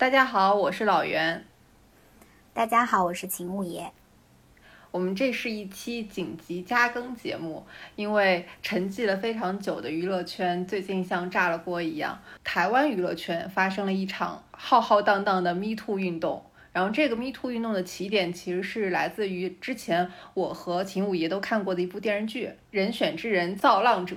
大家好，我是老袁。大家好，我是秦五爷。我们这是一期紧急加更节目，因为沉寂了非常久的娱乐圈最近像炸了锅一样。台湾娱乐圈发生了一场浩浩荡荡的 Me Too 运动，然后这个 Me Too 运动的起点其实是来自于之前我和秦五爷都看过的一部电视剧《人选之人造浪者》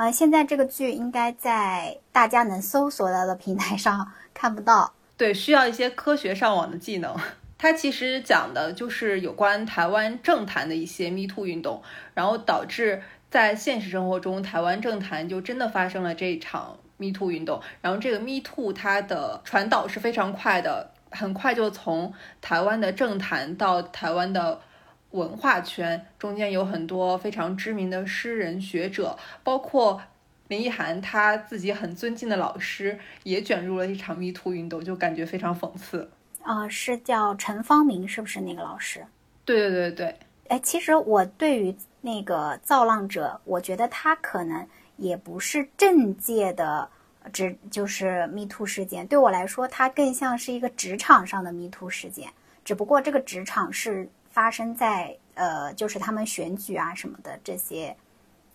啊。现在这个剧应该在大家能搜索到的平台上看不到。对，需要一些科学上网的技能。它其实讲的就是有关台湾政坛的一些 Me Too 运动，然后导致在现实生活中，台湾政坛就真的发生了这一场 Me Too 运动。然后这个 Me Too 它的传导是非常快的，很快就从台湾的政坛到台湾的文化圈，中间有很多非常知名的诗人学者，包括。林奕涵他自己很尊敬的老师也卷入了一场迷途运动，就感觉非常讽刺。啊，是叫陈方明，是不是那个老师？对对对对。哎，其实我对于那个造浪者，我觉得他可能也不是政界的，只就是 Me Too 事件。对我来说，他更像是一个职场上的 Me Too 事件。只不过这个职场是发生在呃，就是他们选举啊什么的这些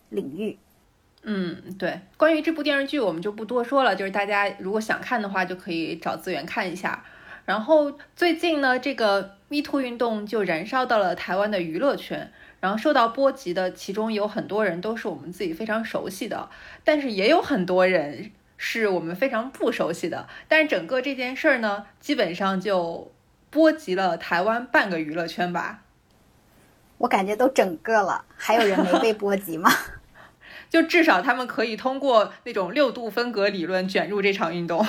领域。嗯，对，关于这部电视剧我们就不多说了，就是大家如果想看的话，就可以找资源看一下。然后最近呢，这个 Me Too 运动就燃烧到了台湾的娱乐圈，然后受到波及的其中有很多人都是我们自己非常熟悉的，但是也有很多人是我们非常不熟悉的。但是整个这件事儿呢，基本上就波及了台湾半个娱乐圈吧。我感觉都整个了，还有人没被波及吗？就至少他们可以通过那种六度分隔理论卷入这场运动。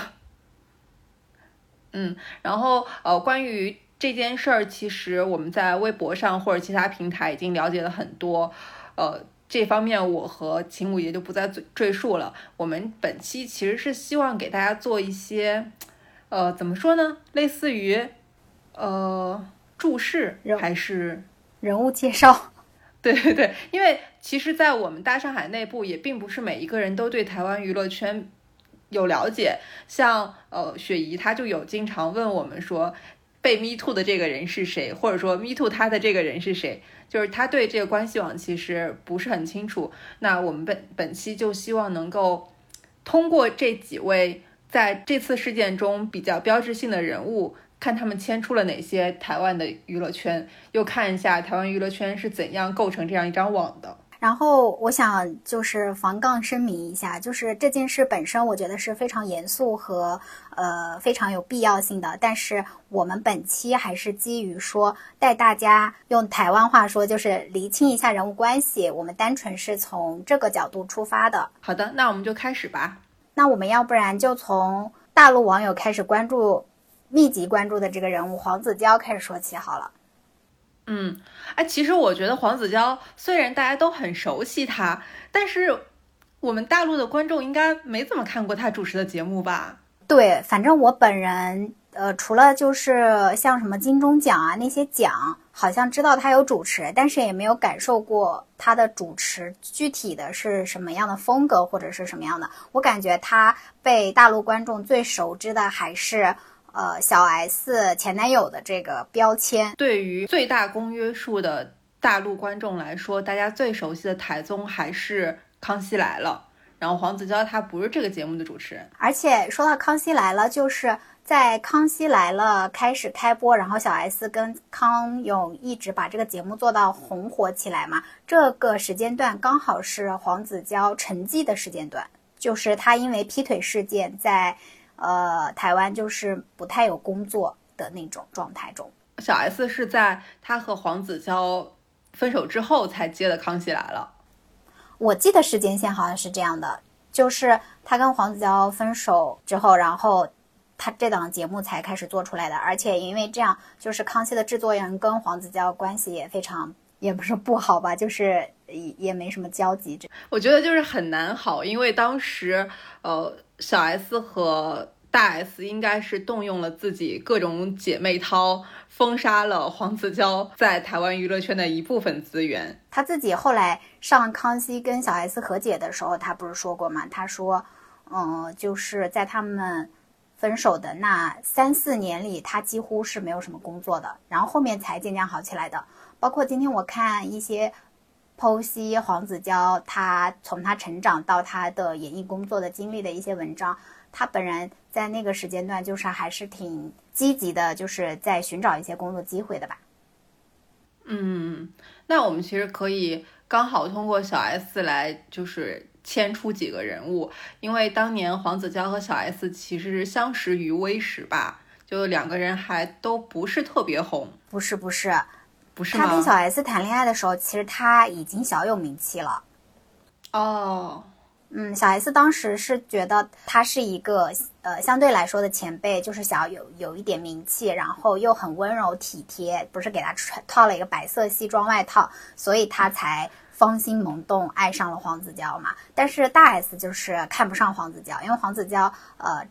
嗯，然后呃，关于这件事儿，其实我们在微博上或者其他平台已经了解了很多，呃，这方面我和秦五爷就不再赘赘述了。我们本期其实是希望给大家做一些，呃，怎么说呢？类似于呃注释还是人物介绍？对对对，因为其实，在我们大上海内部，也并不是每一个人都对台湾娱乐圈有了解。像呃，雪姨她就有经常问我们说，被 Me Too 的这个人是谁，或者说 Me Too 他的这个人是谁，就是他对这个关系网其实不是很清楚。那我们本本期就希望能够通过这几位在这次事件中比较标志性的人物。看他们牵出了哪些台湾的娱乐圈，又看一下台湾娱乐圈是怎样构成这样一张网的。然后我想就是防杠声明一下，就是这件事本身，我觉得是非常严肃和呃非常有必要性的。但是我们本期还是基于说带大家用台湾话说，就是厘清一下人物关系。我们单纯是从这个角度出发的。好的，那我们就开始吧。那我们要不然就从大陆网友开始关注。密集关注的这个人物黄子佼开始说起好了。嗯，哎，其实我觉得黄子佼虽然大家都很熟悉他，但是我们大陆的观众应该没怎么看过他主持的节目吧？对，反正我本人，呃，除了就是像什么金钟奖啊那些奖，好像知道他有主持，但是也没有感受过他的主持具体的是什么样的风格或者是什么样的。我感觉他被大陆观众最熟知的还是。呃，小 S 前男友的这个标签，对于最大公约数的大陆观众来说，大家最熟悉的台综还是《康熙来了》。然后黄子佼他不是这个节目的主持人，而且说到《康熙来了》，就是在《康熙来了》开始开播，然后小 S 跟康永一直把这个节目做到红火起来嘛。这个时间段刚好是黄子佼沉寂的时间段，就是他因为劈腿事件在。呃，台湾就是不太有工作的那种状态中。小 S 是在她和黄子佼分手之后才接的《康熙来了》。我记得时间线好像是这样的，就是她跟黄子佼分手之后，然后他这档节目才开始做出来的。而且因为这样，就是康熙的制作人跟黄子佼关系也非常，也不是不好吧，就是也也没什么交集。这我觉得就是很难好，因为当时呃，小 S 和大 S 应该是动用了自己各种姐妹淘。封杀了黄子佼在台湾娱乐圈的一部分资源。他自己后来上康熙跟小 S 和解的时候，他不是说过吗？他说，嗯，就是在他们分手的那三四年里，他几乎是没有什么工作的，然后后面才渐渐好起来的。包括今天我看一些剖析黄子佼他从他成长到他的演艺工作的经历的一些文章，他本人在那个时间段就是还是挺。积极的，就是在寻找一些工作机会的吧。嗯，那我们其实可以刚好通过小 S 来，就是牵出几个人物，因为当年黄子佼和小 S 其实相识于微时吧，就两个人还都不是特别红。不是不是不是，他跟小 S 谈恋爱的时候，其实他已经小有名气了。哦。嗯，小 S 当时是觉得他是一个呃相对来说的前辈，就是想要有有一点名气，然后又很温柔体贴，不是给他穿套了一个白色西装外套，所以他才芳心萌动，爱上了黄子佼嘛。但是大 S 就是看不上黄子佼，因为黄子佼呃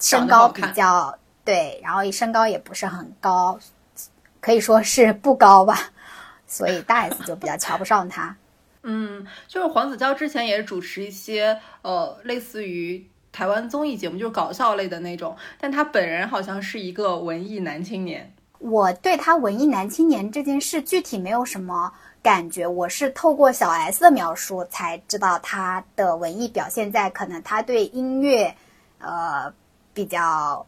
身高比较对，然后身高也不是很高，可以说是不高吧，所以大 S 就比较瞧不上他。嗯，就是黄子佼之前也主持一些呃类似于台湾综艺节目，就是搞笑类的那种。但他本人好像是一个文艺男青年。我对他文艺男青年这件事具体没有什么感觉，我是透过小 S 的描述才知道他的文艺表现在可能他对音乐呃比较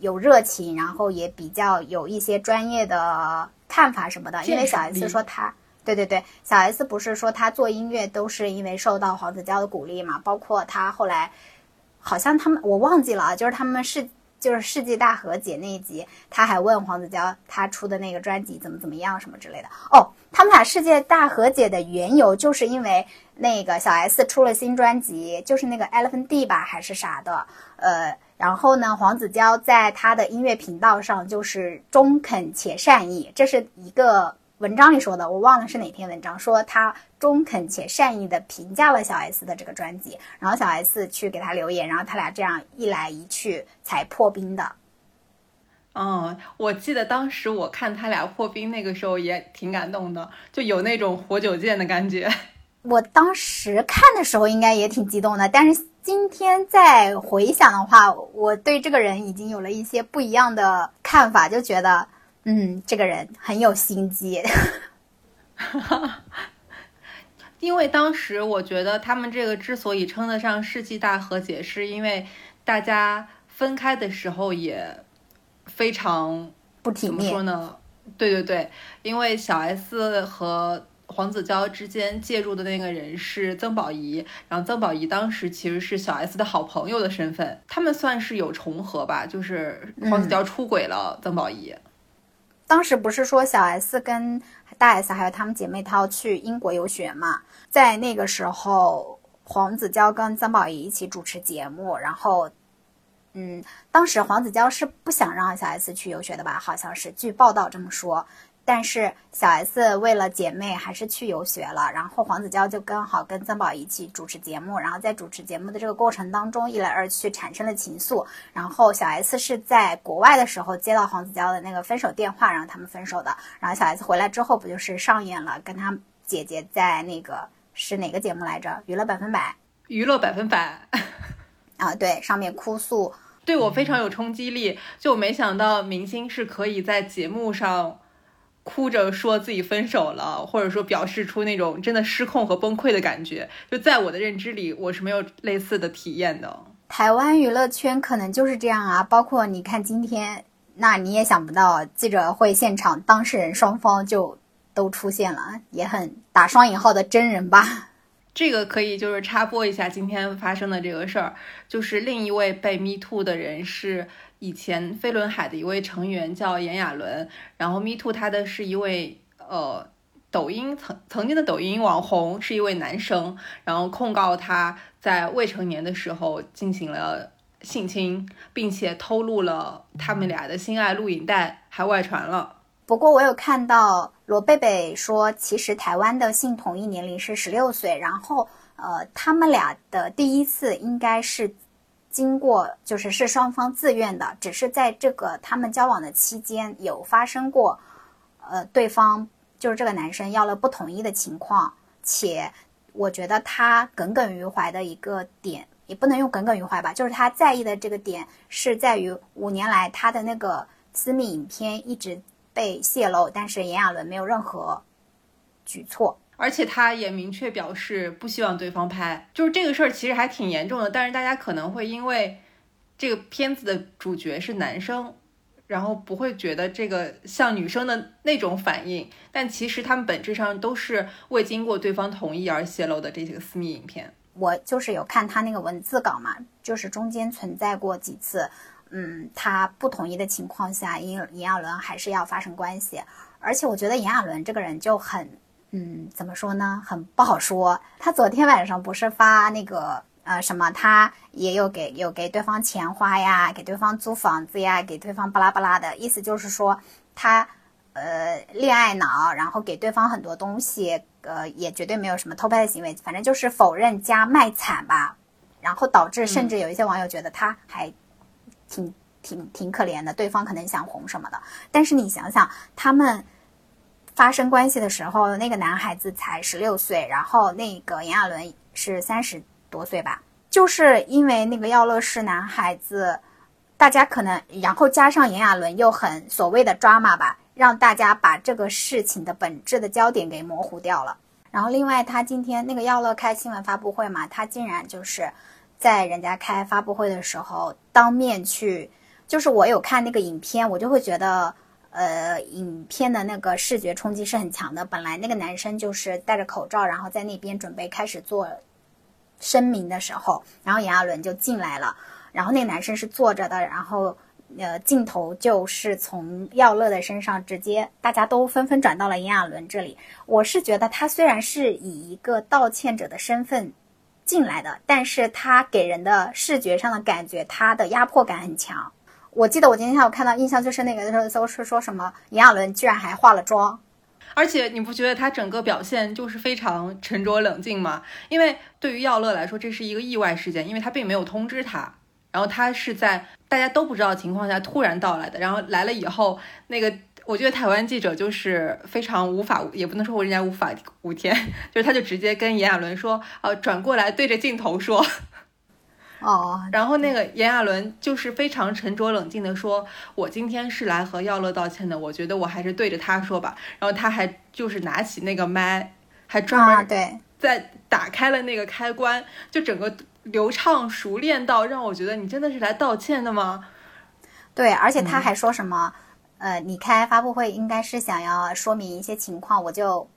有热情，然后也比较有一些专业的看法什么的。因为小 S 说他。对对对，小 S 不是说他做音乐都是因为受到黄子佼的鼓励嘛？包括他后来，好像他们我忘记了啊，就是他们是就是世纪大和解那一集，他还问黄子佼他出的那个专辑怎么怎么样什么之类的。哦，他们俩世界大和解的缘由就是因为那个小 S 出了新专辑，就是那个 Elephant D 吧还是啥的，呃，然后呢，黄子佼在他的音乐频道上就是中肯且善意，这是一个。文章里说的，我忘了是哪篇文章，说他中肯且善意的评价了小 S 的这个专辑，然后小 S 去给他留言，然后他俩这样一来一去才破冰的。嗯，我记得当时我看他俩破冰那个时候也挺感动的，就有那种活久见的感觉。我当时看的时候应该也挺激动的，但是今天再回想的话，我对这个人已经有了一些不一样的看法，就觉得。嗯，这个人很有心机，因为当时我觉得他们这个之所以称得上世纪大和解，是因为大家分开的时候也非常不体面。怎么说呢？对对对，因为小 S 和黄子佼之间介入的那个人是曾宝仪，然后曾宝仪当时其实是小 S 的好朋友的身份，他们算是有重合吧，就是黄子佼出轨了曾宝仪。当时不是说小 S 跟大 S 还有她们姐妹淘去英国游学嘛？在那个时候，黄子佼跟曾宝仪一起主持节目，然后，嗯，当时黄子佼是不想让小 S 去游学的吧？好像是，据报道这么说。但是小 S 为了姐妹还是去游学了，然后黄子佼就刚好跟曾宝仪一起主持节目，然后在主持节目的这个过程当中，一来二去产生了情愫。然后小 S 是在国外的时候接到黄子佼的那个分手电话，然后他们分手的。然后小 S 回来之后，不就是上演了跟他姐姐在那个是哪个节目来着？娱乐百分百。娱乐百分百。啊，对，上面哭诉，对我非常有冲击力。就没想到明星是可以在节目上。哭着说自己分手了，或者说表示出那种真的失控和崩溃的感觉，就在我的认知里，我是没有类似的体验的。台湾娱乐圈可能就是这样啊，包括你看今天，那你也想不到记者会现场当事人双方就都出现了，也很打双引号的真人吧。这个可以就是插播一下今天发生的这个事儿，就是另一位被 Me Too 的人是。以前飞轮海的一位成员叫炎亚纶，然后 Me Too 他的是一位呃抖音曾曾经的抖音网红，是一位男生，然后控告他在未成年的时候进行了性侵，并且偷录了他们俩的性爱录影带，还外传了。不过我有看到罗贝贝说，其实台湾的性同意年龄是十六岁，然后呃，他们俩的第一次应该是经过，就是是双方自愿的，只是在这个他们交往的期间有发生过，呃，对方就是这个男生要了不同意的情况，且我觉得他耿耿于怀的一个点，也不能用耿耿于怀吧，就是他在意的这个点是在于五年来他的那个私密影片一直。被泄露，但是炎亚纶没有任何举措，而且他也明确表示不希望对方拍，就是这个事儿其实还挺严重的。但是大家可能会因为这个片子的主角是男生，然后不会觉得这个像女生的那种反应，但其实他们本质上都是未经过对方同意而泄露的这些个私密影片。我就是有看他那个文字稿嘛，就是中间存在过几次。嗯，他不同意的情况下，炎炎亚纶还是要发生关系。而且我觉得炎亚纶这个人就很，嗯，怎么说呢，很不好说。他昨天晚上不是发那个呃什么，他也有给有给对方钱花呀，给对方租房子呀，给对方巴拉巴拉的意思就是说他呃恋爱脑，然后给对方很多东西，呃也绝对没有什么偷拍的行为，反正就是否认加卖惨吧。然后导致甚至有一些网友觉得他还。挺挺挺可怜的，对方可能想红什么的。但是你想想，他们发生关系的时候，那个男孩子才十六岁，然后那个炎亚纶是三十多岁吧？就是因为那个耀乐是男孩子，大家可能，然后加上炎亚纶又很所谓的抓马吧，让大家把这个事情的本质的焦点给模糊掉了。然后另外，他今天那个耀乐开新闻发布会嘛，他竟然就是。在人家开发布会的时候，当面去，就是我有看那个影片，我就会觉得，呃，影片的那个视觉冲击是很强的。本来那个男生就是戴着口罩，然后在那边准备开始做声明的时候，然后炎亚纶就进来了，然后那个男生是坐着的，然后呃，镜头就是从耀乐的身上直接，大家都纷纷转到了炎亚纶这里。我是觉得他虽然是以一个道歉者的身份。进来的，但是他给人的视觉上的感觉，他的压迫感很强。我记得我今天下午看到印象最深那个的时候，是说什么炎亚纶居然还化了妆，而且你不觉得他整个表现就是非常沉着冷静吗？因为对于耀乐来说，这是一个意外事件，因为他并没有通知他，然后他是在大家都不知道的情况下突然到来的，然后来了以后那个。我觉得台湾记者就是非常无法，也不能说人家无法无天，就是他就直接跟炎亚纶说，呃，转过来对着镜头说，哦，然后那个炎亚纶就是非常沉着冷静的说，我今天是来和耀乐道歉的，我觉得我还是对着他说吧。然后他还就是拿起那个麦，还专门对在打开了那个开关，就整个流畅熟练到让我觉得你真的是来道歉的吗？对，而且他还说什么？呃，你开发布会应该是想要说明一些情况，我就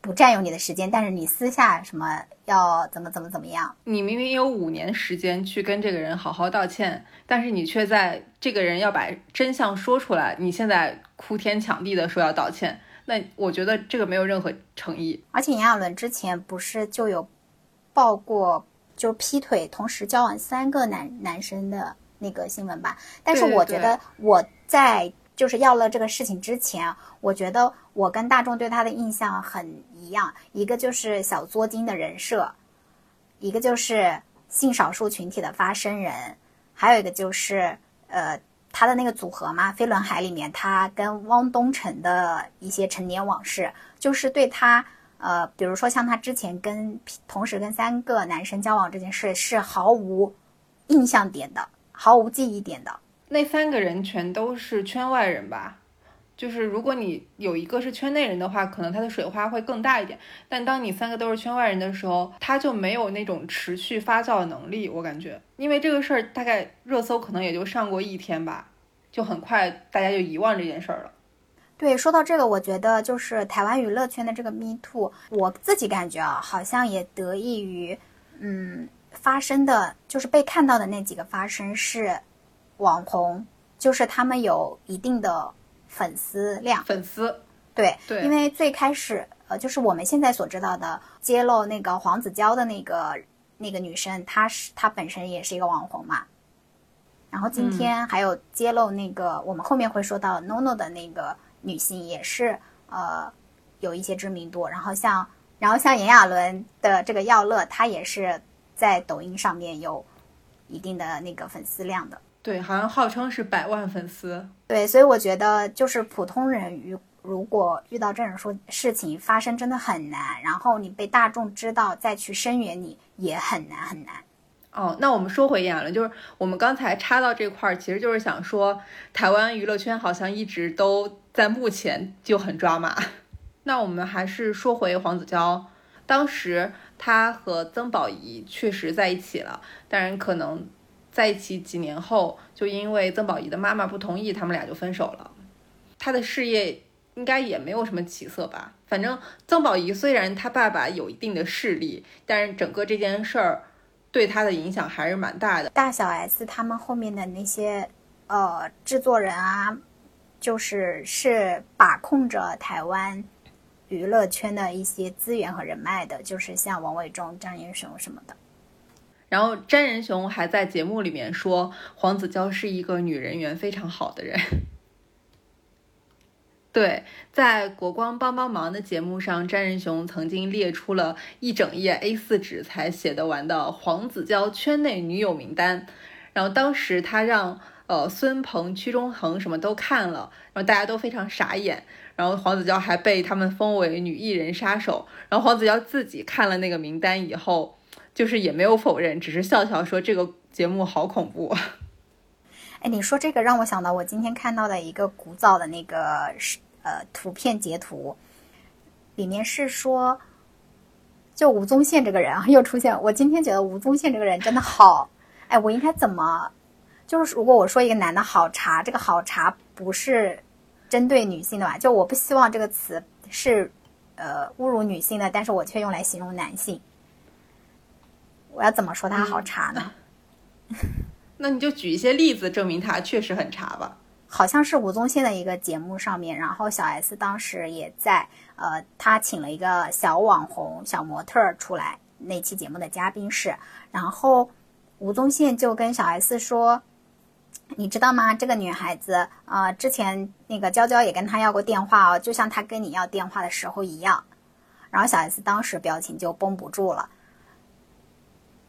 不占用你的时间。但是你私下什么要怎么怎么怎么样？你明明有五年时间去跟这个人好好道歉，但是你却在这个人要把真相说出来，你现在哭天抢地的说要道歉，那我觉得这个没有任何诚意。而且炎亚纶之前不是就有报过就劈腿，同时交往三个男男生的那个新闻吧？但是我觉得我在。就是要了这个事情之前，我觉得我跟大众对他的印象很一样，一个就是小作精的人设，一个就是性少数群体的发声人，还有一个就是呃他的那个组合嘛，飞轮海里面他跟汪东城的一些陈年往事，就是对他呃，比如说像他之前跟同时跟三个男生交往这件事是毫无印象点的，毫无记忆点的。那三个人全都是圈外人吧？就是如果你有一个是圈内人的话，可能他的水花会更大一点。但当你三个都是圈外人的时候，他就没有那种持续发酵的能力。我感觉，因为这个事儿大概热搜可能也就上过一天吧，就很快大家就遗忘这件事儿了。对，说到这个，我觉得就是台湾娱乐圈的这个 Me Too，我自己感觉啊，好像也得益于，嗯，发生的就是被看到的那几个发生是。网红就是他们有一定的粉丝量，粉丝对对，因为最开始呃，就是我们现在所知道的揭露那个黄子佼的那个那个女生，她是她本身也是一个网红嘛。然后今天还有揭露那个，我们后面会说到 NONO 的那个女性也是呃有一些知名度。然后像然后像炎亚纶的这个耀乐，她也是在抖音上面有一定的那个粉丝量的。对，好像号称是百万粉丝。对，所以我觉得就是普通人如如果遇到这种说事情发生，真的很难。然后你被大众知道，再去声援你也很难很难。哦，那我们说回演了，就是我们刚才插到这块儿，其实就是想说，台湾娱乐圈好像一直都在目前就很抓马。那我们还是说回黄子佼，当时他和曾宝仪确实在一起了，当然可能在一起几年后，就因为曾宝仪的妈妈不同意，他们俩就分手了。他的事业应该也没有什么起色吧？反正曾宝仪虽然他爸爸有一定的势力，但是整个这件事儿。对他的影响还是蛮大的。大小 S 他们后面的那些呃制作人啊，就是是把控着台湾娱乐圈的一些资源和人脉的，就是像王伟忠、张英雄什么的。然后詹仁雄还在节目里面说，黄子佼是一个女人缘非常好的人。对，在国光帮帮忙的节目上，詹仁雄曾经列出了一整页 A4 纸才写得完的黄子佼圈内女友名单。然后当时他让呃孙鹏、屈中恒什么都看了，然后大家都非常傻眼。然后黄子佼还被他们封为女艺人杀手。然后黄子佼自己看了那个名单以后，就是也没有否认，只是笑笑说这个节目好恐怖。哎，你说这个让我想到我今天看到的一个古早的那个是。呃，图片截图里面是说，就吴宗宪这个人啊，又出现。我今天觉得吴宗宪这个人真的好，哎，我应该怎么？就是如果我说一个男的好茶，这个好茶不是针对女性的吧？就我不希望这个词是呃侮辱女性的，但是我却用来形容男性。我要怎么说他好茶呢？那你就举一些例子证明他确实很茶吧。好像是吴宗宪的一个节目上面，然后小 S 当时也在，呃，他请了一个小网红、小模特出来，那期节目的嘉宾是，然后吴宗宪就跟小 S 说：“你知道吗？这个女孩子，呃，之前那个娇娇也跟他要过电话哦，就像他跟你要电话的时候一样。”然后小 S 当时表情就绷不住了，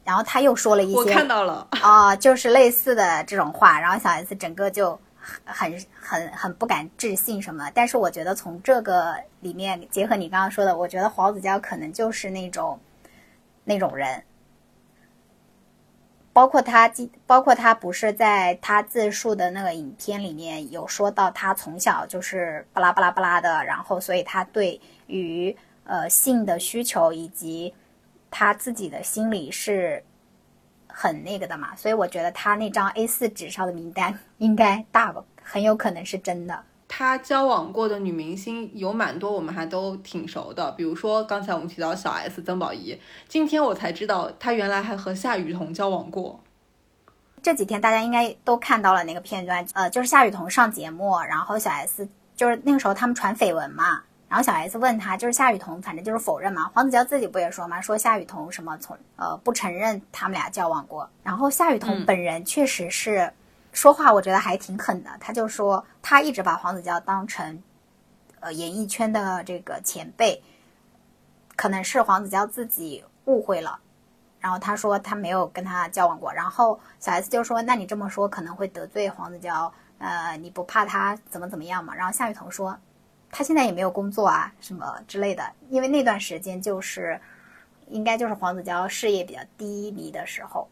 然后他又说了一些，我看到了啊，就是类似的这种话，然后小 S 整个就。很很很不敢置信什么，但是我觉得从这个里面结合你刚刚说的，我觉得黄子佼可能就是那种那种人，包括他，包括他不是在他自述的那个影片里面有说到他从小就是巴拉巴拉巴拉的，然后所以他对于呃性的需求以及他自己的心里是。很那个的嘛，所以我觉得他那张 A 四纸上的名单 应该大很有可能是真的。他交往过的女明星有蛮多，我们还都挺熟的，比如说刚才我们提到小 S 曾宝仪，今天我才知道她原来还和夏雨桐交往过。这几天大家应该都看到了那个片段，呃，就是夏雨桐上节目，然后小 S 就是那个时候他们传绯闻嘛。然后小 S 问他，就是夏雨桐，反正就是否认嘛。黄子佼自己不也说嘛，说夏雨桐什么从呃不承认他们俩交往过。然后夏雨桐本人确实是说话，我觉得还挺狠的。他就说他一直把黄子佼当成呃演艺圈的这个前辈，可能是黄子佼自己误会了。然后他说他没有跟他交往过。然后小 S 就说，那你这么说可能会得罪黄子佼，呃，你不怕他怎么怎么样嘛？然后夏雨桐说。他现在也没有工作啊，什么之类的，因为那段时间就是，应该就是黄子佼事业比较低迷的时候。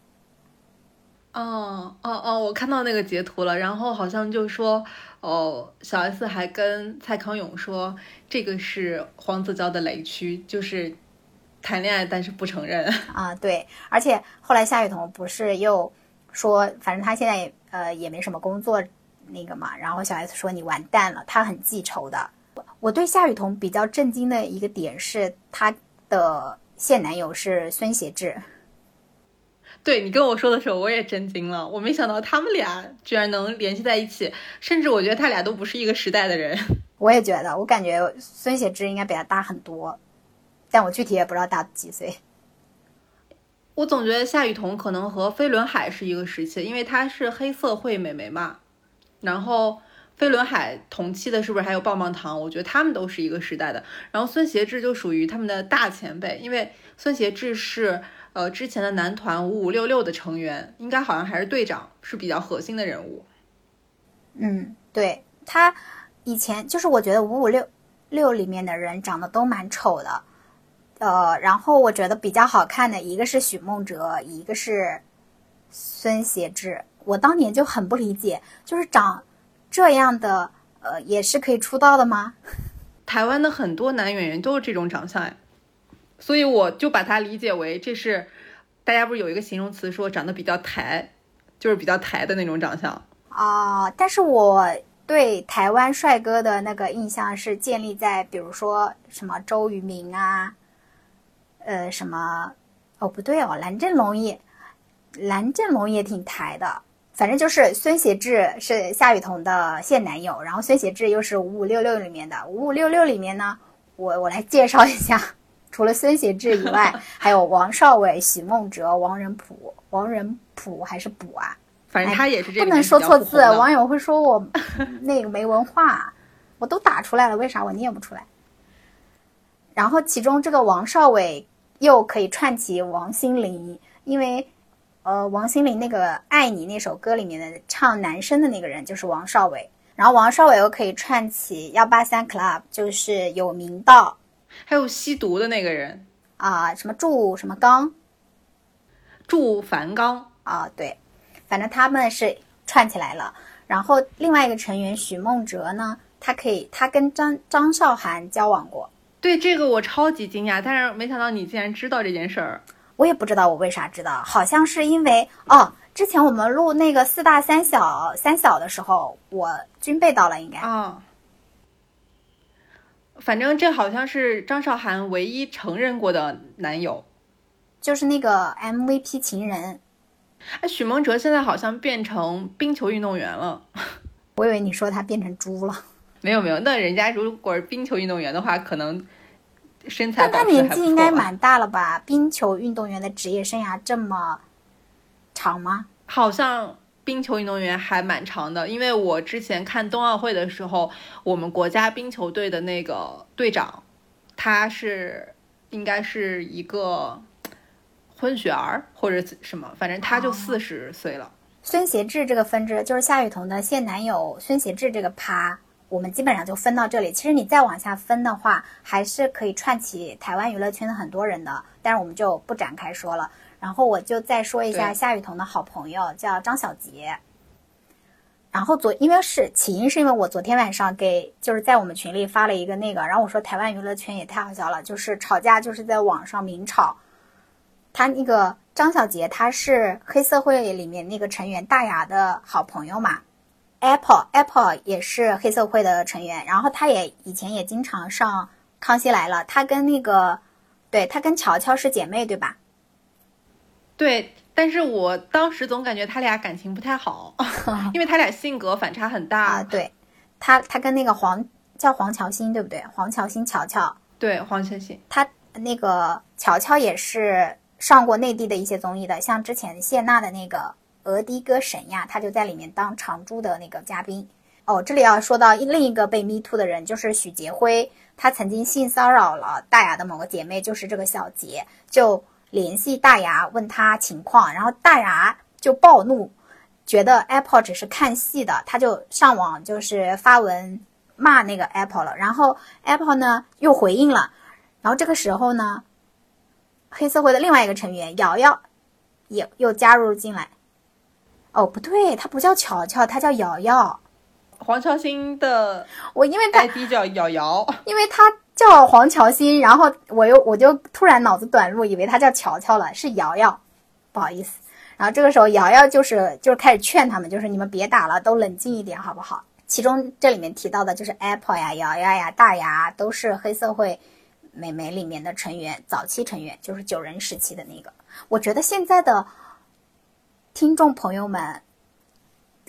哦哦哦，我看到那个截图了，然后好像就说，哦，小 S 还跟蔡康永说，这个是黄子佼的雷区，就是谈恋爱但是不承认。啊，对，而且后来夏雨桐不是又说，反正他现在呃也没什么工作那个嘛，然后小 S 说你完蛋了，他很记仇的。我对夏雨桐比较震惊的一个点是，她的现男友是孙协志。对你跟我说的时候，我也震惊了。我没想到他们俩居然能联系在一起，甚至我觉得他俩都不是一个时代的人。我也觉得，我感觉孙协志应该比他大很多，但我具体也不知道大几岁。我总觉得夏雨桐可能和飞轮海是一个时期，因为她是黑涩会美眉嘛。然后飞轮海同期的是不是还有棒棒糖？我觉得他们都是一个时代的。然后孙协志就属于他们的大前辈，因为孙协志是呃之前的男团五五六六的成员，应该好像还是队长，是比较核心的人物。嗯，对他以前就是我觉得五五六六里面的人长得都蛮丑的，呃，然后我觉得比较好看的一个是许梦哲，一个是孙协志。我当年就很不理解，就是长这样的，呃，也是可以出道的吗？台湾的很多男演员都是这种长相呀，所以我就把它理解为这是大家不是有一个形容词说长得比较台，就是比较台的那种长相。哦，但是我对台湾帅哥的那个印象是建立在，比如说什么周渝民啊，呃，什么哦不对哦，蓝正龙也，蓝正龙也挺台的。反正就是孙协志是夏雨桐的现男友，然后孙协志又是五五六六里面的五五六六里面呢，我我来介绍一下，除了孙协志以外，还有王少伟、许梦哲、王仁甫、王仁甫还是甫啊？反正他也是这不能说错字，网友会说我 那个没文化，我都打出来了，为啥我念不出来？然后其中这个王少伟又可以串起王心凌，因为。呃，王心凌那个《爱你》那首歌里面的唱男生的那个人就是王少伟，然后王少伟又可以串起幺八三 club，就是有明道，还有吸毒的那个人啊，什么祝什么刚，祝凡刚啊，对，反正他们是串起来了。然后另外一个成员许梦哲呢，他可以，他跟张张韶涵交往过。对这个我超级惊讶，但是没想到你竟然知道这件事儿。我也不知道我为啥知道，好像是因为哦，之前我们录那个四大三小三小的时候，我均背到了，应该啊。反正这好像是张韶涵唯一承认过的男友，就是那个 MVP 情人。哎，许梦哲现在好像变成冰球运动员了，我以为你说他变成猪了。没有没有，那人家如果是冰球运动员的话，可能。身材，但他年纪应该蛮大了吧？冰球运动员的职业生涯这么长吗？好像冰球运动员还蛮长的，因为我之前看冬奥会的时候，我们国家冰球队的那个队长，他是应该是一个混血儿或者什么，反正他就四十岁了。孙协志这个分支就是夏雨桐的现男友孙协志这个趴。我们基本上就分到这里。其实你再往下分的话，还是可以串起台湾娱乐圈的很多人的，但是我们就不展开说了。然后我就再说一下夏雨桐的好朋友叫张小杰。然后昨因为是起因是因为我昨天晚上给就是在我们群里发了一个那个，然后我说台湾娱乐圈也太好笑了，就是吵架就是在网上明吵。他那个张小杰他是黑社会里面那个成员大牙的好朋友嘛。Apple Apple 也是黑社会的成员，然后他也以前也经常上《康熙来了》，他跟那个，对他跟乔乔是姐妹，对吧？对，但是我当时总感觉他俩感情不太好，因为他俩性格反差很大。啊，对，他他跟那个黄叫黄乔欣，对不对？黄乔欣乔乔，对黄乔欣，他那个乔乔也是上过内地的一些综艺的，像之前谢娜的那个。俄的哥神呀，他就在里面当常驻的那个嘉宾哦。这里要说到另一个被 me too 的人，就是许杰辉，他曾经性骚扰了大牙的某个姐妹，就是这个小杰，就联系大牙问他情况，然后大牙就暴怒，觉得 Apple 只是看戏的，他就上网就是发文骂那个 Apple 了，然后 Apple 呢又回应了，然后这个时候呢，黑社会的另外一个成员瑶瑶也又加入进来。哦，不对，他不叫乔乔，他叫瑶瑶。黄乔欣的我因为 ID 叫瑶瑶，因为他叫黄乔欣，然后我又我就突然脑子短路，以为他叫乔乔了，是瑶瑶，不好意思。然后这个时候瑶瑶就是就是开始劝他们，就是你们别打了，都冷静一点好不好？其中这里面提到的就是 Apple 呀、瑶瑶呀、大牙都是黑社会美眉里面的成员，早期成员就是九人时期的那个。我觉得现在的。听众朋友们，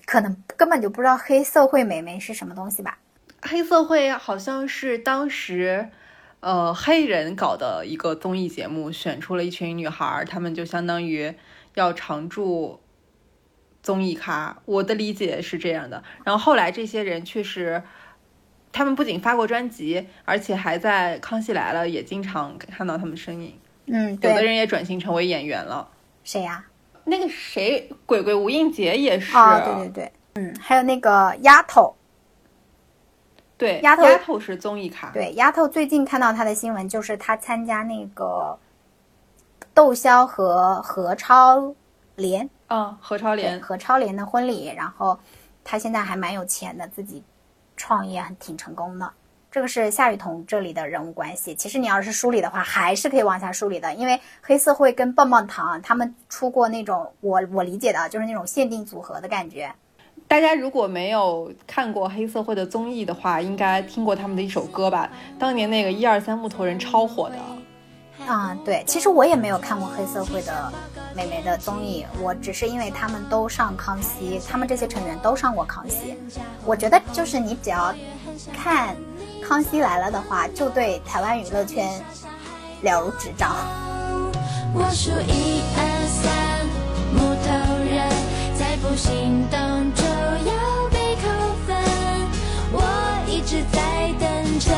可能根本就不知道黑涩会美眉是什么东西吧？黑涩会好像是当时，呃黑人搞的一个综艺节目，选出了一群女孩儿，她们就相当于要常驻综艺咖。我的理解是这样的。然后后来这些人确实，他们不仅发过专辑，而且还在《康熙来了》也经常看到他们身影。嗯，有的，人也转型成为演员了。谁呀、那个谁，鬼鬼吴映洁也是，啊？对对对，嗯，还有那个丫头，对丫头丫头是综艺咖，对，丫头最近看到她的新闻，就是她参加那个窦骁和何超莲，嗯，何超莲，何超莲的婚礼，然后她现在还蛮有钱的，自己创业还挺成功的。这个是夏雨桐这里的人物关系。其实你要是梳理的话，还是可以往下梳理的，因为黑社会跟棒棒糖他们出过那种我我理解的就是那种限定组合的感觉。大家如果没有看过黑社会的综艺的话，应该听过他们的一首歌吧？当年那个一二三木头人超火的。啊、对，其实我也没有看过黑社会的美眉的综艺，我只是因为他们都上康熙，他们这些成员都上过康熙。我觉得就是你只要看《康熙来了》的话，就对台湾娱乐圈了如指掌。我数一二三，木头人再不行动就要被扣分。我一直在等着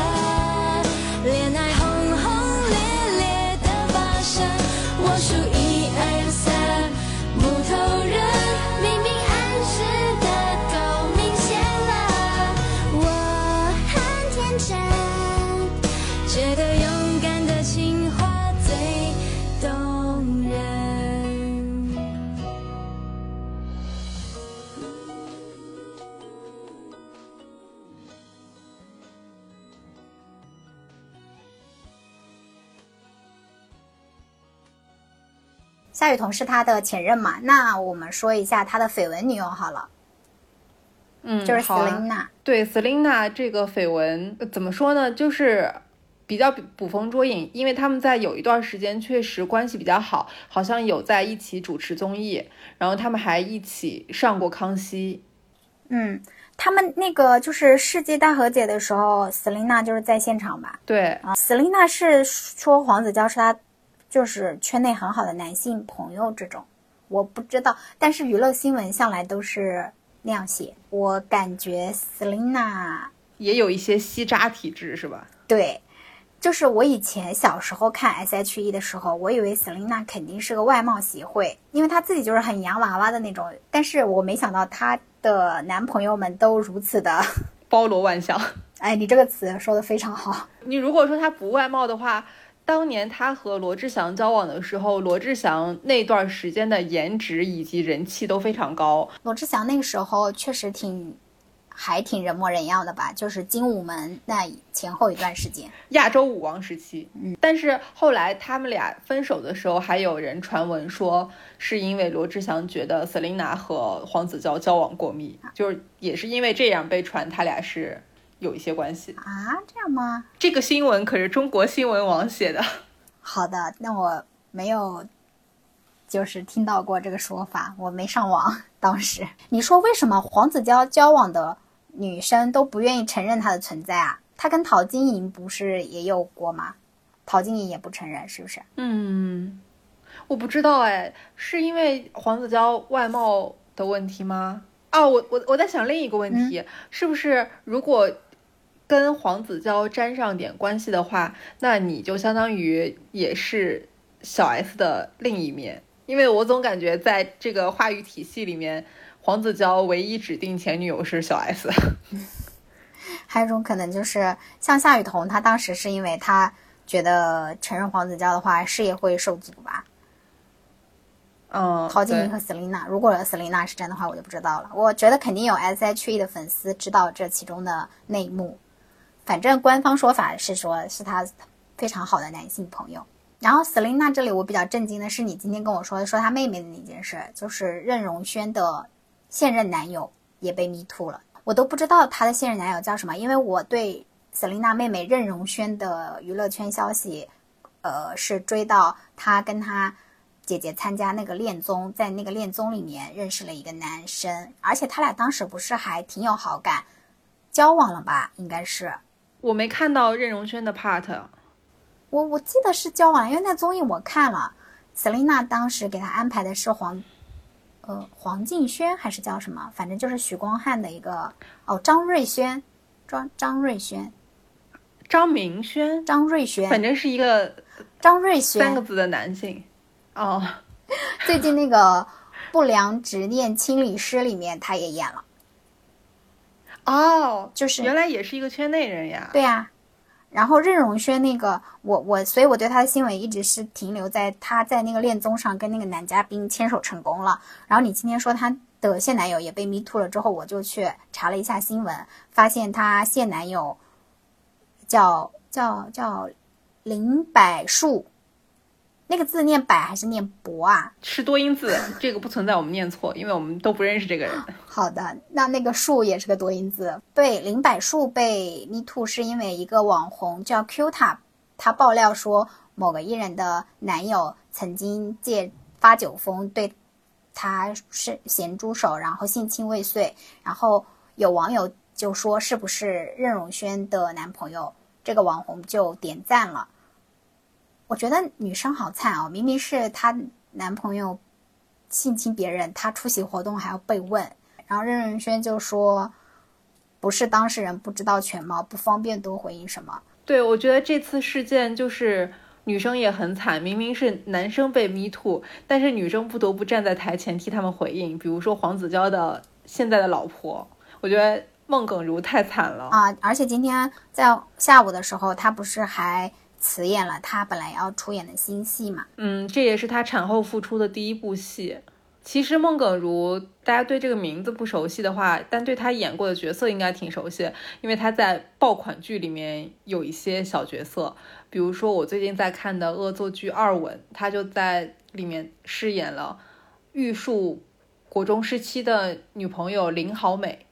夏雨桐是他的前任嘛？那我们说一下他的绯闻女友好了，嗯，就是 Selina。对 Selina 这个绯闻、呃怎么说呢？就是比较捕风捉影，因为他们在有一段时间确实关系比较好，好像有在一起主持综艺，然后他们还一起上过康熙。嗯，他们那个就是世纪大和解的时候，Selina 就是在现场吧？对，啊，Selina 是说黄子佼是他就是圈内很好的男性朋友这种，我不知道，但是娱乐新闻向来都是那样写，我感觉 Selina 也有一些吸渣体质，是吧？对。就是我以前小时候看 S.H.E 的时候，我以为 Selina 肯定是个外貌协会，因为她自己就是很洋娃娃的那种。但是我没想到她的男朋友们都如此的，包罗万象。哎，你这个词说的非常好。你如果说她不外貌的话，当年他和罗志祥交往的时候，罗志祥那段时间的颜值以及人气都非常高。罗志祥那个时候确实挺，还挺人模人样的吧，就是精武门那前后一段时间。亚洲舞王时期，嗯，但是后来他们俩分手的时候，还有人传闻说是因为罗志祥觉得 Selina 和黄子佼交往过密，就是也是因为这样被传他俩是有一些关系。啊，这样吗？这个新闻可是中国新闻网写的，好的，那我没有，就是听到过这个说法，我没上网。当时 你说为什么黄子佼交往的女生都不愿意承认他的存在啊？他跟陶晶莹不是也有过吗？陶晶莹也不承认，是不是？嗯，我不知道哎，是因为黄子佼外貌的问题吗？啊，我我我在想另一个问题，是不是如果跟黄子佼沾上点关系的话，那你就相当于也是小 S 的另一面？因为我总感觉在这个话语体系里面，黄子佼唯一指定前女友是小 S。还有一种可能就是像夏雨桐，她当时是因为她觉得承认黄子佼的话，事业会受阻吧。嗯，陶晶莹和 Selina，如果 Selina 是真的话，我就不知道了。我觉得肯定有 S.H.E 的粉丝知道这其中的内幕。反正官方说法是说是他非常好的男性朋友。然后 Selina 这里我比较震惊的是，你今天跟我说说她妹妹的那件事，就是任容萱的现任男友也被迷吐了，我都不知道她的现任男友叫什么，因为我对 Selina 妹妹任容萱的娱乐圈消息，呃，是追到她跟她姐姐参加那个恋综，在那个恋综里面认识了一个男生，而且他俩当时不是还挺有好感，交往了吧？应该是。我没看到任容萱的 part。我我记得是交往，因为那综艺我看了，Selina 当时给他安排的是黄，呃，黄敬轩还是叫什么？反正就是许光汉的一个哦，张瑞轩，张张瑞轩，张明轩，张瑞轩，反正是一个张瑞轩。三个字的男性。哦，最近那个《不良执念清理师》里面他也演了，哦，就是原来也是一个圈内人呀。对呀、然后任容萱那个，我我，所以我对她的新闻一直是停留在她在那个恋综上跟那个男嘉宾牵手成功了。然后你今天说她的现男友也被 me too 了之后，我就去查了一下新闻，发现她现男友叫叫叫林柏树，那个字念柏还是念博啊？是多音字，这个不存在我们念错，因为我们都不认识这个人。好的，那那个树也是个多音字。对，林柏树被 Me Too 是因为一个网红叫 Q 塔，他爆料说某个艺人的男友曾经借发酒疯对他是咸猪手，然后性侵未遂，然后有网友就说是不是任容萱的男朋友，这个网红就点赞了。我觉得女生好惨哦，明明是她男朋友性侵别人，她出席活动还要被问。然后任仁轩就说，不是当事人不知道全貌，不方便多回应什么。对，我觉得这次事件就是女生也很惨，明明是男生被 me too，但是女生不得不站在台前替他们回应。比如说黄子佼的现在的老婆，我觉得孟耿如太惨了。啊！而且今天在下午的时候，她不是还辞演了她本来要出演的新戏嘛？嗯，这也是她产后复出的第一部戏。其实孟耿如，大家对这个名字不熟悉的话，但对她演过的角色应该挺熟悉，因为她在爆款剧里面有一些小角色，比如说我最近在看的恶作剧二吻，她就在里面饰演了玉树国中时期的女朋友林好美，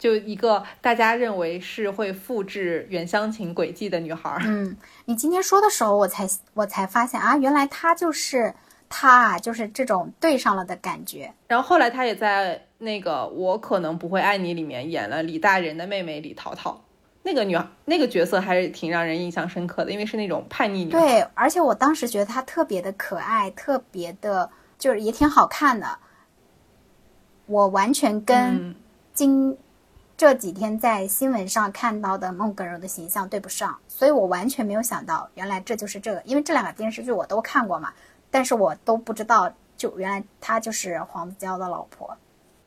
就一个大家认为是会复制袁湘琴轨迹的女孩儿。嗯，你今天说的时候，我才我才发现啊，原来她就是她啊，就是这种对上了的感觉。然后后来她也在那个《我可能不会爱你》里面演了李大人的妹妹李淘淘，那个女那个角色还是挺让人印象深刻的，因为是那种叛逆女孩。对，而且我当时觉得她特别的可爱，特别的，就是也挺好看的。我完全跟嗯，今这几天在新闻上看到的孟耿如的形象对不上，所以我完全没有想到，原来这就是这个，因为这两个电视剧我都看过嘛，但是我都不知道，就原来她就是黄子佼的老婆。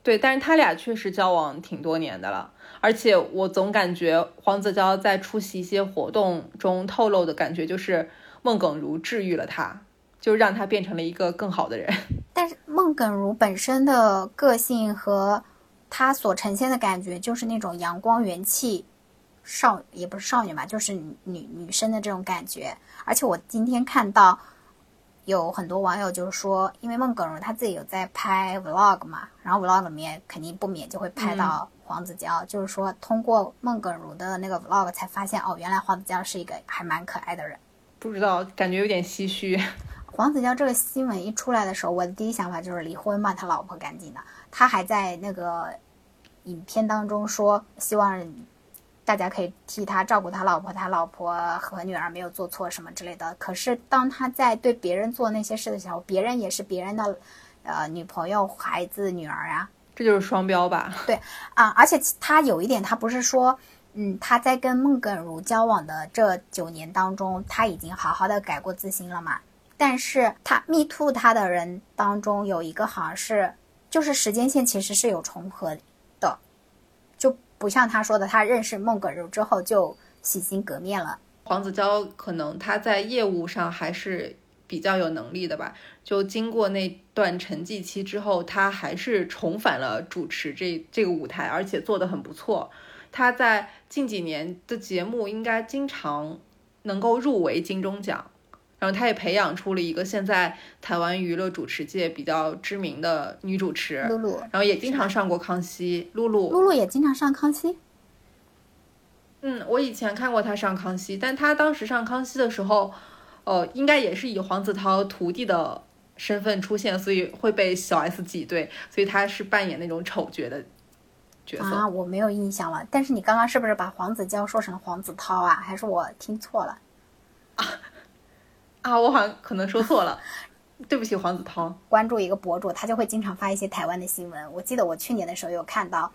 对，但是他俩确实交往挺多年的了，而且我总感觉黄子佼在出席一些活动中透露的感觉就是孟耿如治愈了他，就让他变成了一个更好的人。但是孟耿如本身的个性和她所呈现的感觉，就是那种阳光元气少，也不是少女吧，就是女女女生的这种感觉。而且我今天看到有很多网友就是说，因为孟耿如她自己有在拍 vlog 嘛，然后 vlog 里面肯定不免就会拍到黄子佼，就是说通过孟耿如的那个 vlog 才发现，哦，原来黄子佼是一个还蛮可爱的人。不知道，感觉有点唏嘘。黄子佼这个新闻一出来的时候，我的第一想法就是离婚吧，他老婆赶紧的。他还在那个影片当中说，希望大家可以替他照顾他老婆，他老婆和女儿没有做错什么之类的。可是当他在对别人做那些事的时候，别人也是别人的呃女朋友、孩子、女儿啊这就是双标吧？对啊！而且他有一点，他不是说。嗯，他在跟孟耿如交往的这九年当中，他已经好好的改过自新了嘛。但是他 me too 他的人当中有一个好像是，就是时间线其实是有重合不像他说的，他认识孟耿如之后就洗心革面了。黄子佼可能他在业务上还是比较有能力的吧，就经过那段沉寂期之后，他还是重返了主持这这个舞台，而且做得很不错。他在近几年的节目应该经常能够入围金钟奖，然后他也培养出了一个现在台湾娱乐主持界比较知名的女主持，露露，然后也经常上过康熙。露露，露露也经常上康熙。嗯，我以前看过她上康熙，但她当时上康熙的时候，呃，应该也是以黄子韬徒弟的身份出现，所以会被小 S 挤兑，所以她是扮演那种丑角的角色。啊，我没有印象了。但是你刚刚是不是把黄子佼说成黄子韬啊？还是我听错了？啊，我好像可能说错了，对不起黄子韬。关注一个博主，他就会经常发一些台湾的新闻。我记得我去年的时候有看到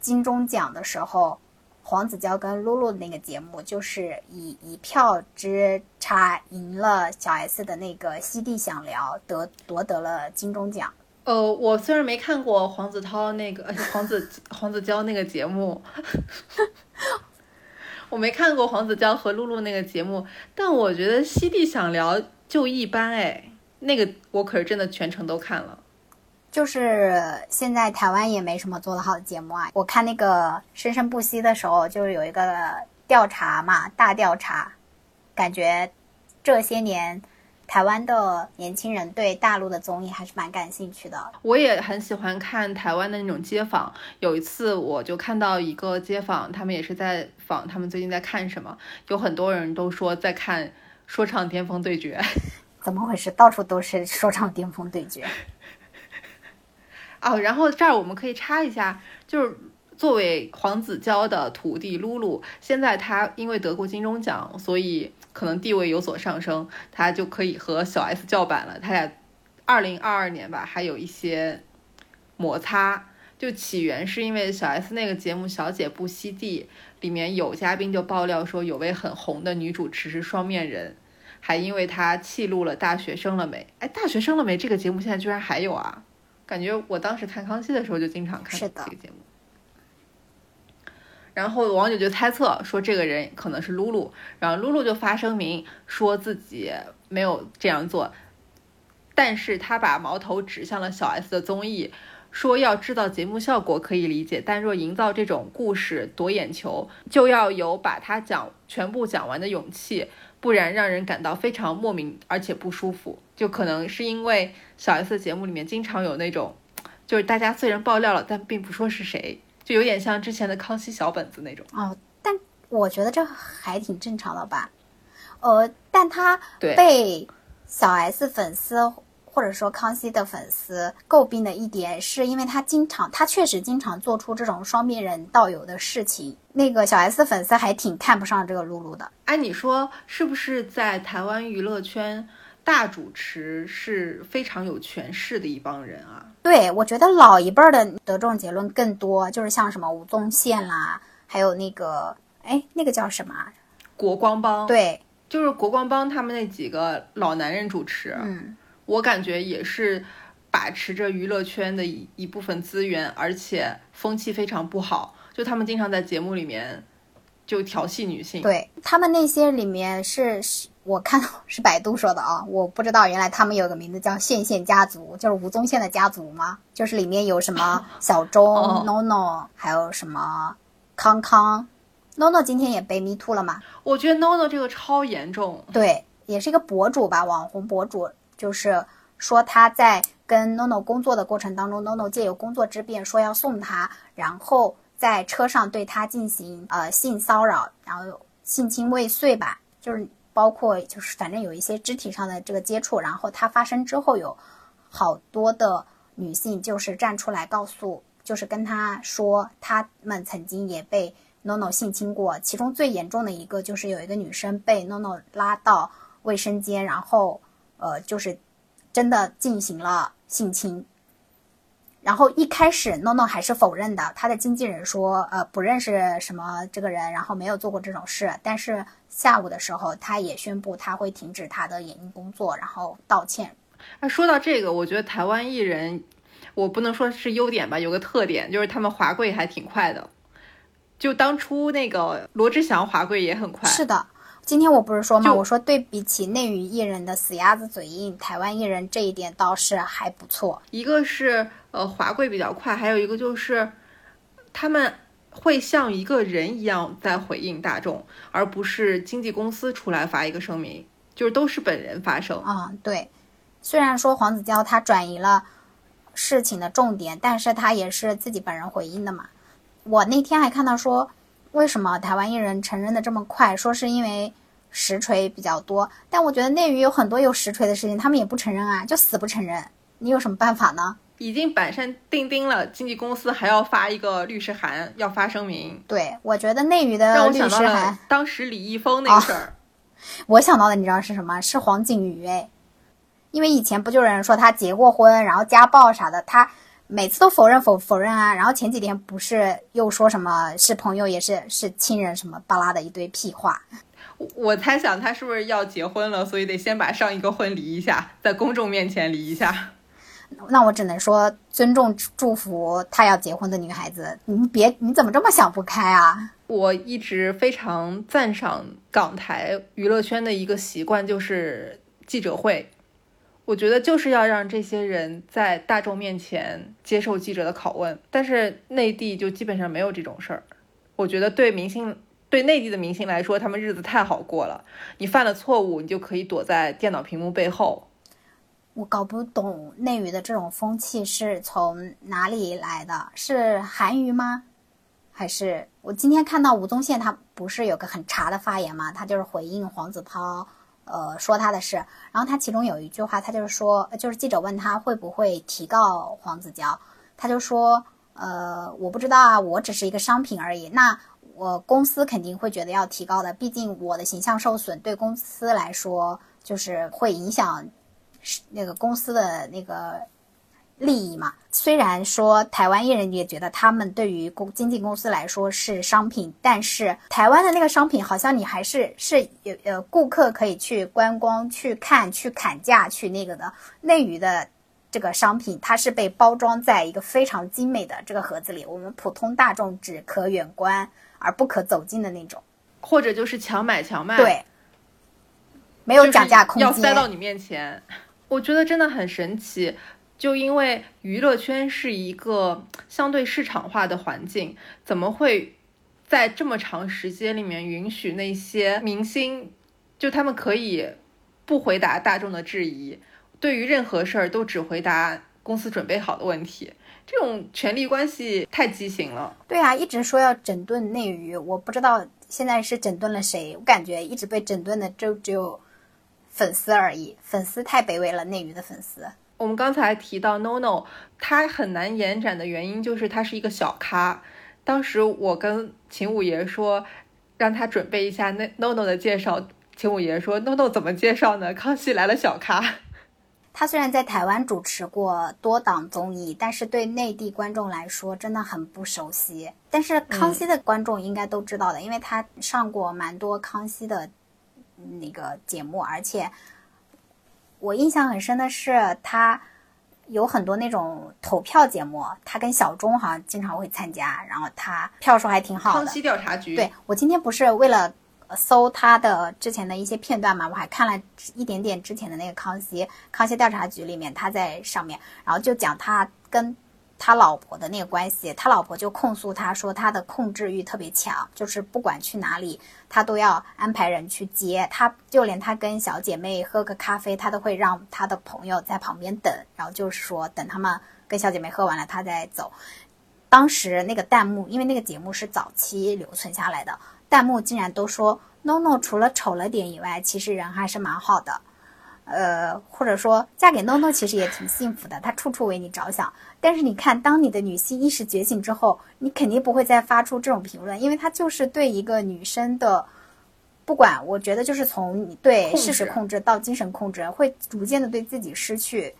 金钟奖的时候，黄子佼跟露露的那个节目，就是以一票之差赢了小 S 的那个《西地想聊》，得夺得了金钟奖。呃，我虽然没看过黄子韬那个呃黄子黄子佼那个节目，我没看过黄子佼和露露那个节目，但我觉得西地想聊就一般哎，那个我可是真的全程都看了。就是现在台湾也没什么做得好的节目啊。我看那个《生生不息》的时候，就是有一个调查嘛，大调查，感觉这些年台湾的年轻人对大陆的综艺还是蛮感兴趣的。我也很喜欢看台湾的那种街访。有一次我就看到一个街访，他们也是在访他们最近在看什么，有很多人都说在看《说唱巅峰对决》。怎么回事？到处都是说唱巅峰对决。哦，然后这儿我们可以插一下，就是作为黄子佼的徒弟露露，现在他因为得过金钟奖，所以可能地位有所上升，他就可以和小 S 叫板了。他俩二零二二年吧，还有一些摩擦。就起源是因为小 S 那个节目《小姐不吸地》里面有嘉宾就爆料说，有位很红的女主持是双面人，还因为她弃录了《大学生了没》。哎，《大学生了没》这个节目现在居然还有啊！感觉我当时看康熙的时候就经常看这个节目。然后网友就猜测说这个人可能是露露，然后露露就发声明说自己没有这样做，但是他把矛头指向了小 S 的综艺，说要制造节目效果可以理解，但若营造这种故事夺眼球，就要有把它讲全部讲完的勇气，不然让人感到非常莫名而且不舒服。就可能是因为小 S 的节目里面经常有那种，就是大家虽然爆料了，但并不说是谁，就有点像之前的康熙小本子那种。哦，但我觉得这还挺正常的吧。呃，但他被小 S 粉丝或者说康熙的粉丝诟病的一点，是因为他经常，他确实经常做出这种双面人道友的事情。那个小 S 粉丝还挺看不上这个露露的。按你说，是不是在台湾娱乐圈，大主持是非常有权势的一帮人啊？对，我觉得老一辈儿的得这种结论更多，就是像什么吴宗宪啦，还有那个，哎，那个叫什么啊？国光帮，，对，就是国光帮他们那几个老男人主持，嗯，我感觉也是把持着娱乐圈的一一部分资源，而且风气非常不好。就他们经常在节目里面就调戏女性，对他们那些里面是是我看到是百度说的啊，我不知道原来他们有个名字叫县县家族，就是吴宗宪的家族吗？就是里面有什么 小钟、哦 NONO，还有什么康康，NONO 今天也被 me too 了嘛？我觉得 NONO 这个超严重，对，也是一个博主吧，网红博主，就是说他在跟 NONO 工作的过程当中，NONO 借由工作之便说要送他，然后在车上对他进行呃性骚扰，然后性侵未遂吧，就是包括就是反正有一些肢体上的这个接触，然后他发生之后有好多的女性就是站出来告诉，就是跟他说他们曾经也被 NONO 性侵过，其中最严重的一个就是有一个女生被 NONO 拉到卫生间，然后呃就是真的进行了性侵。然后一开始 NONO 还是否认的，他的经纪人说呃不认识什么这个人，然后没有做过这种事。但是下午的时候，他也宣布他会停止他的演艺工作，然后道歉。那，说到这个，我觉得台湾艺人，我不能说是优点吧，有个特点就是他们滑跪还挺快的。就当初那个罗志祥滑跪也很快，是的，今天我不是说嘛，我说对比起内娱艺人的死鸭子嘴硬，台湾艺人这一点倒是还不错。一个是呃华贵比较快，还有一个就是他们会像一个人一样在回应大众，而不是经纪公司出来发一个声明，就是都是本人发声。嗯，对。虽然说黄子佼他转移了事情的重点，但是他也是自己本人回应的嘛。我那天还看到说，为什么台湾艺人承认的这么快？说是因为实锤比较多，但我觉得内娱有很多有实锤的事情，他们也不承认啊，就死不承认。你有什么办法呢？已经板上钉钉了，经纪公司还要发一个律师函，要发声明，对我觉得内娱的律师函，当时李易峰那事儿。我想到的你知道是什么？是黄景瑜哎，因为以前不就有人说他结过婚，然后家暴啥的，他每次都否认否否认啊。然后前几天不是又说什么是朋友也是是亲人什么巴拉的一堆屁话。我我猜想他是不是要结婚了，所以得先把上一个婚离一下，在公众面前离一下。那我只能说尊重祝福他要结婚的女孩子。你别你怎么这么想不开啊？我一直非常赞赏港台娱乐圈的一个习惯，就是记者会。我觉得就是要让这些人在大众面前接受记者的拷问，但是内地就基本上没有这种事儿。我觉得对明星，对内地的明星来说，他们日子太好过了。你犯了错误，你就可以躲在电脑屏幕背后。我搞不懂内娱的这种风气是从哪里来的？是韩娱吗？还是我今天看到吴宗宪他不是有个很茶的发言吗？他就是回应黄子韬，呃，说他的事。然后他其中有一句话，他就是说，就是记者问他会不会提告黄子佼，他就说，呃，我不知道啊，我只是一个商品而已。那我公司肯定会觉得要提高的，毕竟我的形象受损，对公司来说就是会影响。那个公司的那个利益嘛，虽然说台湾艺人也觉得他们对于公经纪公司来说是商品，但是台湾的那个商品好像你还是是有呃顾客可以去观光、去看、去砍价、去那个的。内娱的这个商品，它是被包装在一个非常精美的这个盒子里，我们普通大众只可远观而不可走近的那种，或者就是强买强卖，对，没有讲价空间，要塞到你面前。我觉得真的很神奇，就因为娱乐圈是一个相对市场化的环境，怎么会在这么长时间里面允许那些明星，就他们可以不回答大众的质疑，对于任何事儿都只回答公司准备好的问题，这种权力关系太畸形了。对啊，一直说要整顿内娱，我不知道现在是整顿了谁，我感觉一直被整顿的就只有。粉丝而已，粉丝太卑微了。内娱的粉丝，我们刚才提到 NONO，他很难延展的原因就是他是一个小咖。当时我跟秦五爷说，让他准备一下那 NONO 的介绍。秦五爷说：“NONO 怎么介绍呢？康熙来了小咖。他虽然在台湾主持过多档综艺，但是对内地观众来说真的很不熟悉。但是康熙的观众应该都知道的，因为他上过蛮多康熙的。那个节目，而且我印象很深的是，他有很多那种投票节目，他跟小钟好像经常会参加，然后他票数还挺好的。康熙调查局。对我今天不是为了搜他的之前的一些片段嘛，我还看了一点点之前的那个康熙康熙调查局里面他在上面，然后就讲他跟。他老婆的那个关系，他老婆就控诉他说他的控制欲特别强，就是不管去哪里，他都要安排人去接他，就连他跟小姐妹喝个咖啡，他都会让他的朋友在旁边等，然后就是说等他们跟小姐妹喝完了，他再走。当时那个弹幕，因为那个节目是早期留存下来的，弹幕竟然都说 NONO 除了丑了点以外，其实人还是蛮好的。呃，或者说嫁给 NONO 其实也挺幸福的，他处处为你着想。但是你看，当你的女性意识觉醒之后，你肯定不会再发出这种评论，因为他就是对一个女生的，不管我觉得就是从你对事实控制到精神控制，会逐渐的对自己失去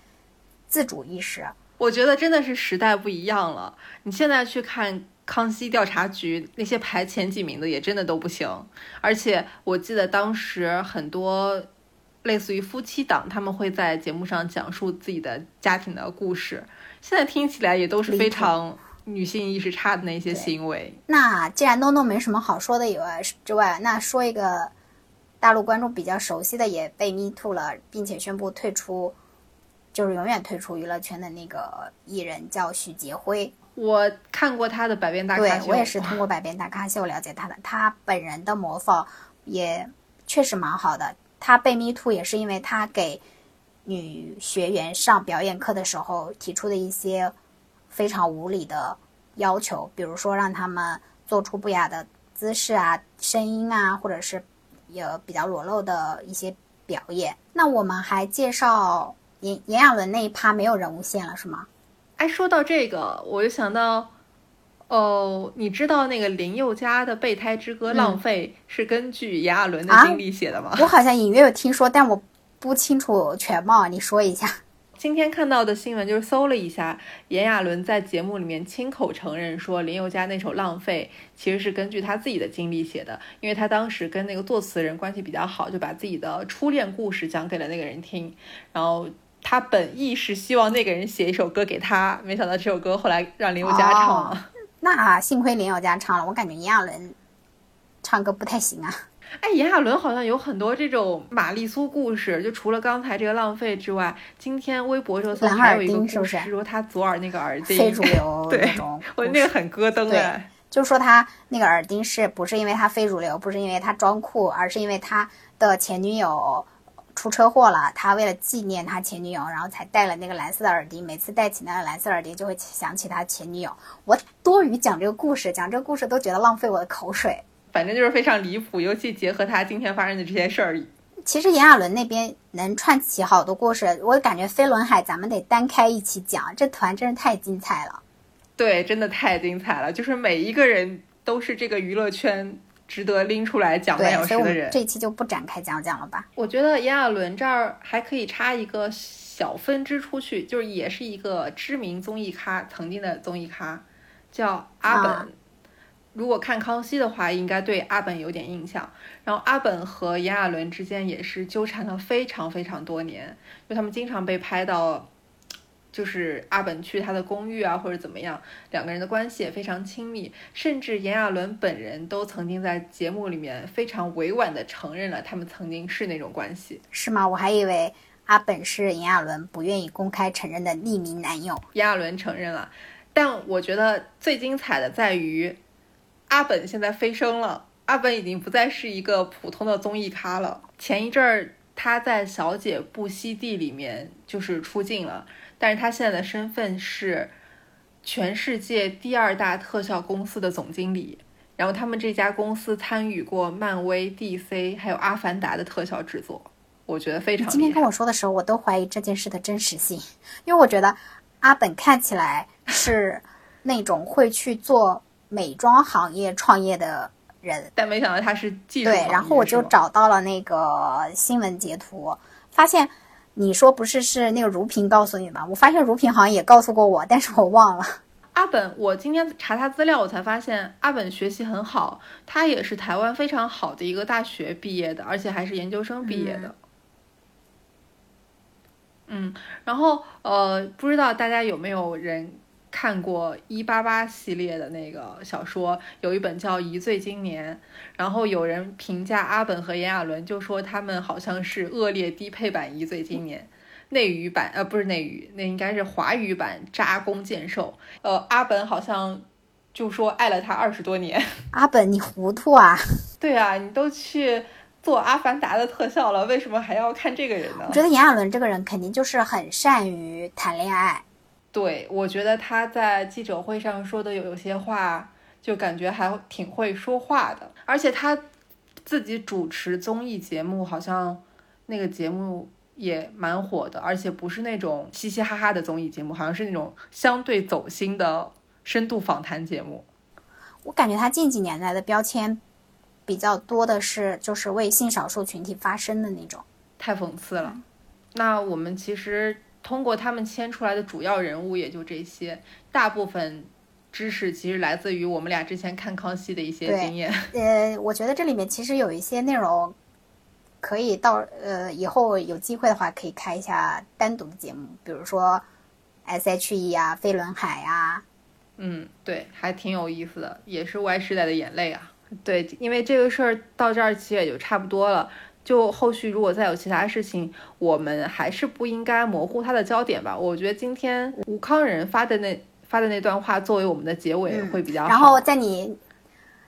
自主意识。我觉得真的是时代不一样了。你现在去看《康熙调查局》，那些排前几名的也真的都不行。而且我记得当时很多。类似于夫妻档，他们会在节目上讲述自己的家庭的故事。现在听起来也都是非常女性意识差的那些行为。那既然 NONO 没什么好说的以外之外，那说一个大陆观众比较熟悉的，也被 Me Too 了，并且宣布退出，就是永远退出娱乐圈的那个艺人叫许杰辉。我看过他的《百变大咖秀》，对我也是通过《百变大咖秀》了解他的。他本人的模仿也确实蛮好的。他被 Me Too 也是因为他给女学员上表演课的时候提出的一些非常无理的要求，比如说让他们做出不雅的姿势啊、声音啊，或者是有比较裸露的一些表演。那我们还介绍炎炎亚纶那一趴没有人物线了，是吗？哎，说到这个，我就想到，哦，你知道那个林宥嘉的备胎之歌《嗯浪费》是根据炎亚纶的啊经历写的吗？我好像隐约有听说，但我不清楚全貌，你说一下。今天看到的新闻就是搜了一下，炎亚纶在节目里面亲口承认说林宥嘉那首《浪费》其实是根据他自己的经历写的，因为他当时跟那个作词人关系比较好，就把自己的初恋故事讲给了那个人听，然后他本意是希望那个人写一首歌给他，没想到这首歌后来让林宥嘉唱了。哦那幸亏林宥嘉唱了，我感觉炎亚纶唱歌不太行啊。哎，炎亚纶好像有很多这种玛丽苏故事，就除了刚才这个浪费之外，今天微博热搜还有一个钉是不是故事，说他左耳那个耳钉非主流 对我那个很咯噔对哎。就说他那个耳钉是不是因为他非主流，不是因为他装酷，而是因为他的前女友出车祸了，他为了纪念他前女友，然后才戴了那个蓝色的耳钉。每次戴起那个蓝色耳钉，就会想起他前女友。我多余讲这个故事，讲这个故事都觉得浪费我的口水。反正就是非常离谱，尤其结合他今天发生的这些事儿。其实炎亚纶那边能串起好多故事，我感觉飞轮海咱们得单开一起讲，这团真是太精彩了。对，真的太精彩了，就是每一个人都是这个娱乐圈值得拎出来讲半小时的人。这一期就不展开讲讲了吧。我觉得炎亚纶这儿还可以插一个小分支出去，就是也是一个知名综艺咖，曾经的综艺咖，叫阿本。啊如果看康熙的话，应该对阿本有点印象。然后阿本和炎亚纶之间也是纠缠了非常非常多年，就他们经常被拍到，就是阿本去他的公寓啊，或者怎么样，两个人的关系也非常亲密，甚至炎亚纶本人都曾经在节目里面非常委婉地承认了他们曾经是那种关系。是吗？我还以为阿本是炎亚纶不愿意公开承认的匿名男友。炎亚纶承认了，但我觉得最精彩的在于，阿本现在飞升了，阿本已经不再是一个普通的综艺咖了。前一阵儿他在《小姐不息地》里面就是出镜了，但是他现在的身份是全世界第二大特效公司的总经理。然后他们这家公司参与过漫威、DC 还有《阿凡达》的特效制作，我觉得非常今天跟。我说的时候，我都怀疑这件事的真实性，因为我觉得阿本看起来是 那种会去做美妆行业创业的人。但没想到他是技术对然后我就找到了那个新闻截图，发现你说不是是那个如萍告诉你吗？我发现如萍好像也告诉过我，但是我忘了。阿本，我今天查他资料，我才发现阿本学习很好，他也是台湾非常好的一个大学毕业的，而且还是研究生毕业的。嗯，然后呃，不知道大家有没有人看过一八八系列的那个小说？有一本叫《一醉经年》，然后有人评价阿本和炎亚纶，就说他们好像是恶劣低配版《一醉经年》。内娱版呃不是内娱，那应该是华语版扎弓箭兽。呃，阿本好像就说爱了他二十多年。阿本，你糊涂啊！对啊，你都去做《阿凡达》的特效了，为什么还要看这个人呢我？觉得炎亚纶这个人肯定就是很善于谈恋爱。对，我觉得他在记者会上说的有有些话，就感觉还挺会说话的，而且他自己主持综艺节目，好像那个节目也蛮火的，而且不是那种嘻嘻哈哈的综艺节目，好像是那种相对走心的深度访谈节目。我感觉他近几年来的标签比较多的是，就是为性少数群体发声的那种。太讽刺了。那我们其实通过他们牵出来的主要人物也就这些，大部分知识其实来自于我们俩之前看康熙的一些经验。呃，我觉得这里面其实有一些内容可以到呃以后有机会的话可以开一下单独的节目，比如说 S.H.E 啊、飞轮海啊。嗯，对，还挺有意思的，也是 Y 时代的眼泪啊。对，因为这个事儿到这儿其实也就差不多了。就后续如果再有其他事情，我们还是不应该模糊他的焦点吧。我觉得今天吴康仁发的那发的那段话作为我们的结尾嗯会比较好。然后在你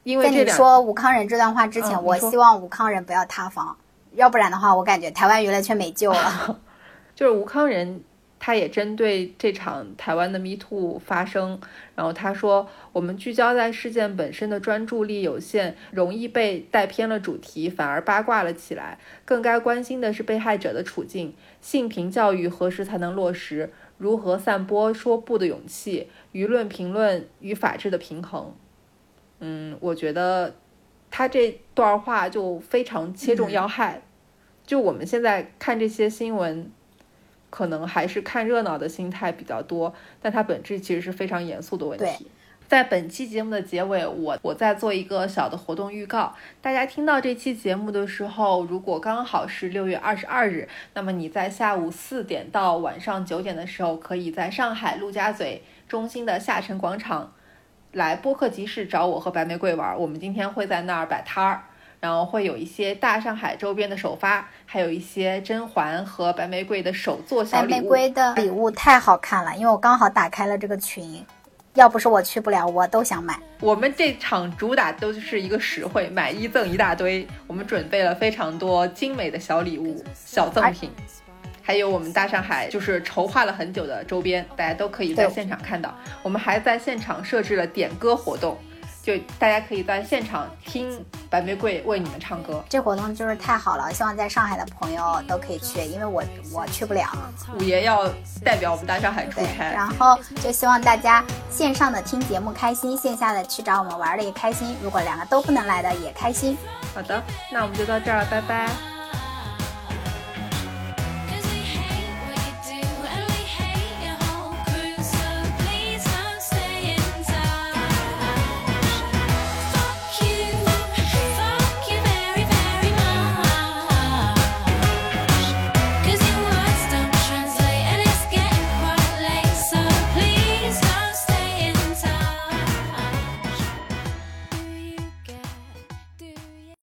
因为在你说吴康仁这段话之前，我希望吴康仁不要塌房，要不然的话，我感觉台湾娱乐圈没救了。就是吴康仁，他也针对这场台湾的 Me Too 发声，然后他说，我们聚焦在事件本身的专注力有限，容易被带偏了主题，反而八卦了起来。更该关心的是被害者的处境，性平教育何时才能落实？如何散播说不的勇气，舆论评论与法治的平衡。嗯，我觉得他这段话就非常切中要害。就我们现在看这些新闻，可能还是看热闹的心态比较多，但它本质其实是非常严肃的问题。在本期节目的结尾，我我再做一个小的活动预告。大家听到这期节目的时候，如果刚好是六月二十二日，那么你在下午四点到晚上九点的时候，可以在上海陆家嘴中心的下沉广场来播客集市找我和白玫瑰玩。我们今天会在那儿摆摊儿，然后会有一些大上海周边的首发，还有一些甄嬛和白玫瑰的首作小白礼物。白玫瑰的礼物太好看了，因为我刚好打开了这个群，要不是我去不了，我都想买。我们这场主打都是一个实惠，买一赠一大堆。我们准备了非常多精美的小礼物、小赠品，还有我们大上海就是筹划了很久的周边，大家都可以在现场看到。我们还在现场设置了点歌活动，就大家可以在现场听白玫瑰为你们唱歌。这活动就是太好了，希望在上海的朋友都可以去，因为我我去不了。五爷要代表我们大上海出，差，然后就希望大家线上的听节目开心，线下的去找我们玩的也开心。如果两个都不能来的也开心。好的，那我们就到这儿，拜拜。